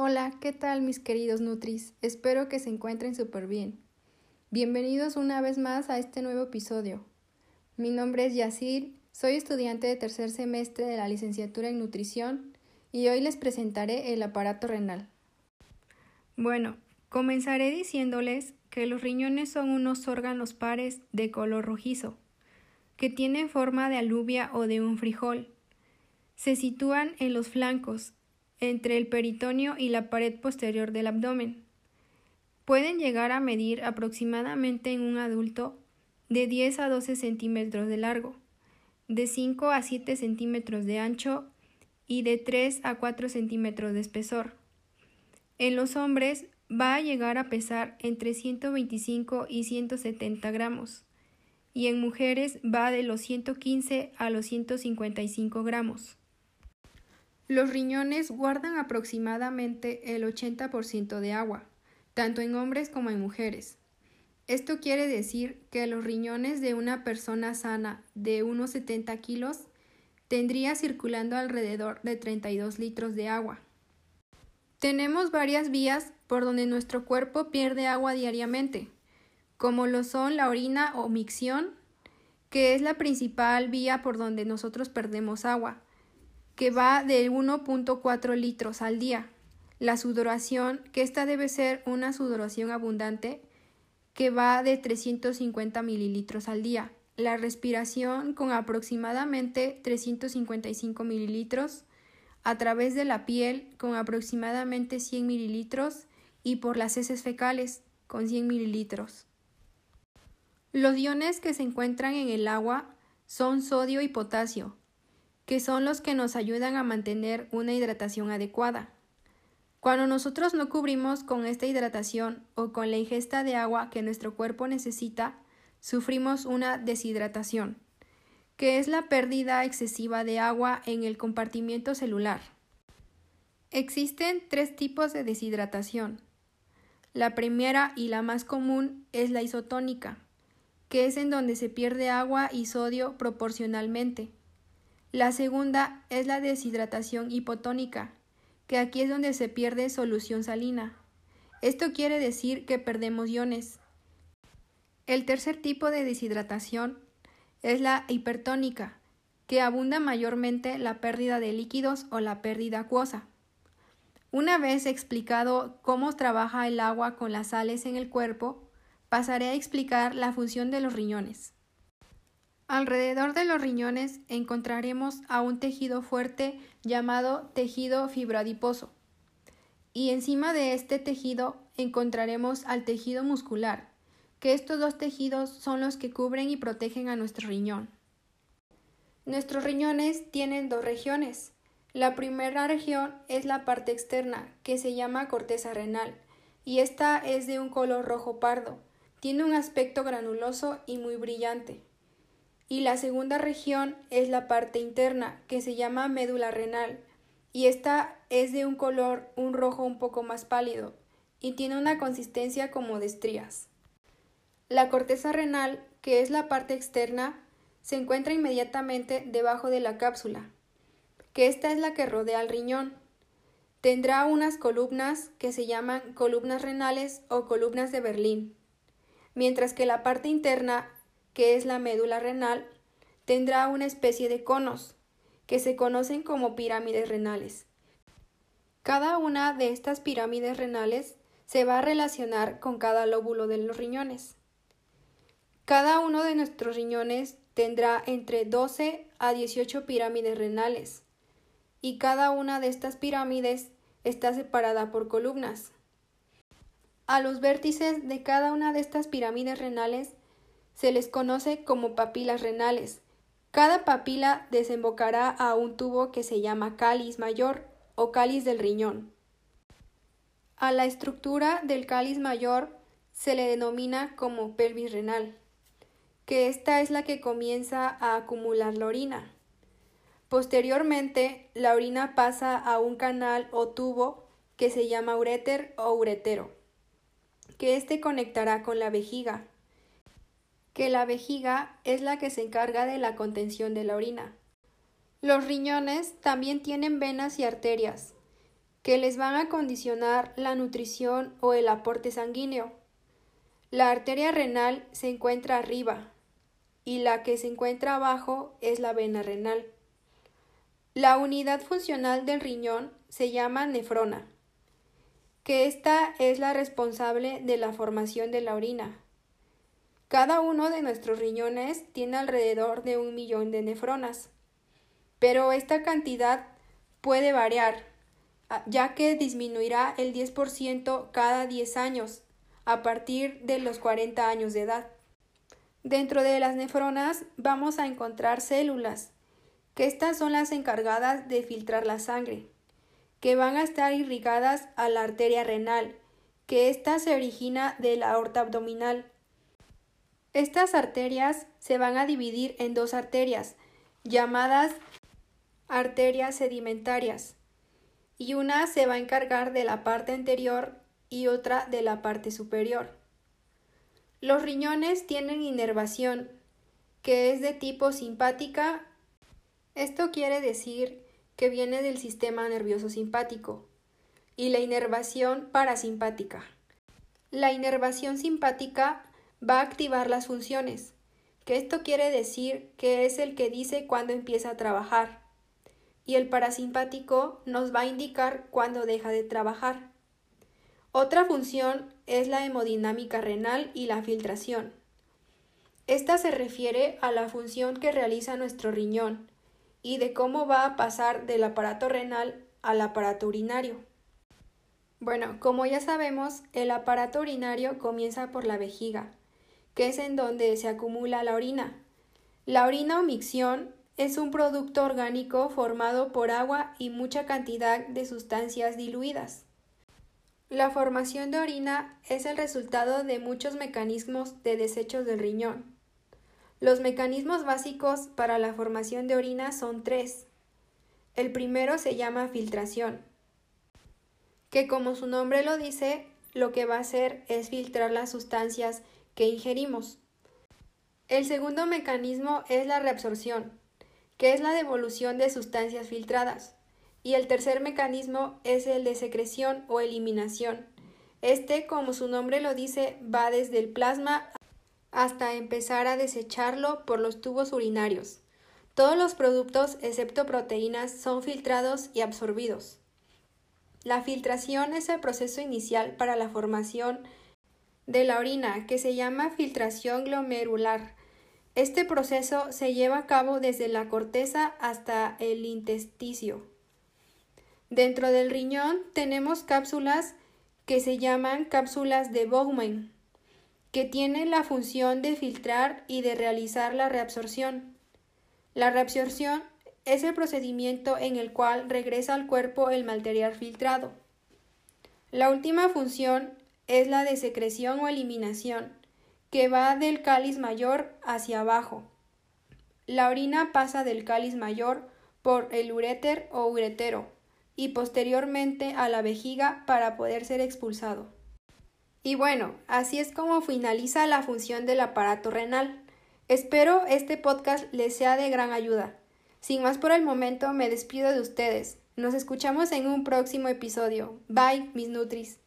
Hola, ¿qué tal mis queridos Nutris? Espero que se encuentren súper bien. Bienvenidos una vez más a este nuevo episodio. Mi nombre es Yacir, soy estudiante de tercer semestre de la licenciatura en nutrición y hoy les presentaré el aparato renal. Bueno, comenzaré diciéndoles que los riñones son unos órganos pares de color rojizo, que tienen forma de alubia o de un frijol. Se sitúan en los flancos, entre el peritoneo y la pared posterior del abdomen. Pueden llegar a medir aproximadamente en un adulto de 10 a 12 centímetros de largo, de 5 a 7 centímetros de ancho y de 3 a 4 centímetros de espesor. En los hombres va a llegar a pesar entre 125 y 170 gramos y en mujeres va de los 115 a los 155 gramos. Los riñones guardan aproximadamente el 80% de agua, tanto en hombres como en mujeres. Esto quiere decir que los riñones de una persona sana de unos 70 kilos tendría circulando alrededor de 32 litros de agua. Tenemos varias vías por donde nuestro cuerpo pierde agua diariamente, como lo son la orina o micción, que es la principal vía por donde nosotros perdemos agua, que va de 1.4 litros al día. La sudoración, que esta debe ser una sudoración abundante, que va de 350 mililitros al día. La respiración con aproximadamente 355 mililitros a través de la piel con aproximadamente 100 mililitros y por las heces fecales con 100 mililitros. Los iones que se encuentran en el agua son sodio y potasio, que son los que nos ayudan a mantener una hidratación adecuada. Cuando nosotros no cubrimos con esta hidratación o con la ingesta de agua que nuestro cuerpo necesita, sufrimos una deshidratación, que es la pérdida excesiva de agua en el compartimiento celular. Existen tres tipos de deshidratación. La primera y la más común es la isotónica, que es en donde se pierde agua y sodio proporcionalmente. La segunda es la deshidratación hipotónica, que aquí es donde se pierde solución salina. Esto quiere decir que perdemos iones. El tercer tipo de deshidratación es la hipertónica, que abunda mayormente la pérdida de líquidos o la pérdida acuosa. Una vez explicado cómo trabaja el agua con las sales en el cuerpo, pasaré a explicar la función de los riñones. Alrededor de los riñones encontraremos a un tejido fuerte llamado tejido fibroadiposo. Y encima de este tejido encontraremos al tejido muscular, que estos dos tejidos son los que cubren y protegen a nuestro riñón. Nuestros riñones tienen dos regiones. La primera región es la parte externa, que se llama corteza renal, y esta es de un color rojo pardo. Tiene un aspecto granuloso y muy brillante y la segunda región es la parte interna, que se llama médula renal, y esta es de un color, un rojo un poco más pálido, y tiene una consistencia como de estrías. La corteza renal, que es la parte externa, se encuentra inmediatamente debajo de la cápsula, que esta es la que rodea al riñón. Tendrá unas columnas que se llaman columnas renales o columnas de Berlín, mientras que la parte interna que es la médula renal, tendrá una especie de conos, que se conocen como pirámides renales. Cada una de estas pirámides renales se va a relacionar con cada lóbulo de los riñones. Cada uno de nuestros riñones tendrá entre 12 a 18 pirámides renales, y cada una de estas pirámides está separada por columnas. A los vértices de cada una de estas pirámides renales se les conoce como papilas renales. Cada papila desembocará a un tubo que se llama cáliz mayor o cáliz del riñón. A la estructura del cáliz mayor se le denomina como pelvis renal, que esta es la que comienza a acumular la orina. Posteriormente, la orina pasa a un canal o tubo que se llama uréter o uretero, que éste conectará con la vejiga que la vejiga es la que se encarga de la contención de la orina. Los riñones también tienen venas y arterias, que les van a condicionar la nutrición o el aporte sanguíneo. La arteria renal se encuentra arriba y la que se encuentra abajo es la vena renal. La unidad funcional del riñón se llama nefrona, que esta es la responsable de la formación de la orina. Cada uno de nuestros riñones tiene alrededor de un millón de nefronas, pero esta cantidad puede variar, ya que disminuirá el 10% cada 10 años a partir de los 40 años de edad. Dentro de las nefronas vamos a encontrar células, que estas son las encargadas de filtrar la sangre, que van a estar irrigadas a la arteria renal, que ésta se origina de la aorta abdominal. Estas arterias se van a dividir en dos arterias, llamadas arterias sedimentarias, y una se va a encargar de la parte anterior y otra de la parte superior. Los riñones tienen inervación, que es de tipo simpática. Esto quiere decir que viene del sistema nervioso simpático, y la inervación parasimpática. La inervación simpática va a activar las funciones, que esto quiere decir que es el que dice cuándo empieza a trabajar, y el parasimpático nos va a indicar cuándo deja de trabajar. Otra función es la hemodinámica renal y la filtración. Esta se refiere a la función que realiza nuestro riñón y de cómo va a pasar del aparato renal al aparato urinario. Bueno, como ya sabemos, el aparato urinario comienza por la vejiga, que es en donde se acumula la orina. La orina o micción es un producto orgánico formado por agua y mucha cantidad de sustancias diluidas. La formación de orina es el resultado de muchos mecanismos de desechos del riñón. Los mecanismos básicos para la formación de orina son tres. El primero se llama filtración, que como su nombre lo dice, lo que va a hacer es filtrar las sustancias que ingerimos. El segundo mecanismo es la reabsorción, que es la devolución de sustancias filtradas y el tercer mecanismo es el de secreción o eliminación. Este, como su nombre lo dice, va desde el plasma hasta empezar a desecharlo por los tubos urinarios. Todos los productos, excepto proteínas, son filtrados y absorbidos. La filtración es el proceso inicial para la formación de la orina, que se llama filtración glomerular. Este proceso se lleva a cabo desde la corteza hasta el intestino. Dentro del riñón tenemos cápsulas que se llaman cápsulas de Bowman, que tienen la función de filtrar y de realizar la reabsorción. La reabsorción es el procedimiento en el cual regresa al cuerpo el material filtrado. La última función es la de secreción o eliminación, que va del cáliz mayor hacia abajo. La orina pasa del cáliz mayor por el uréter o uretero y posteriormente a la vejiga para poder ser expulsado. Y bueno, así es como finaliza la función del aparato renal. Espero este podcast les sea de gran ayuda. Sin más por el momento, me despido de ustedes. Nos escuchamos en un próximo episodio. Bye, mis Nutris.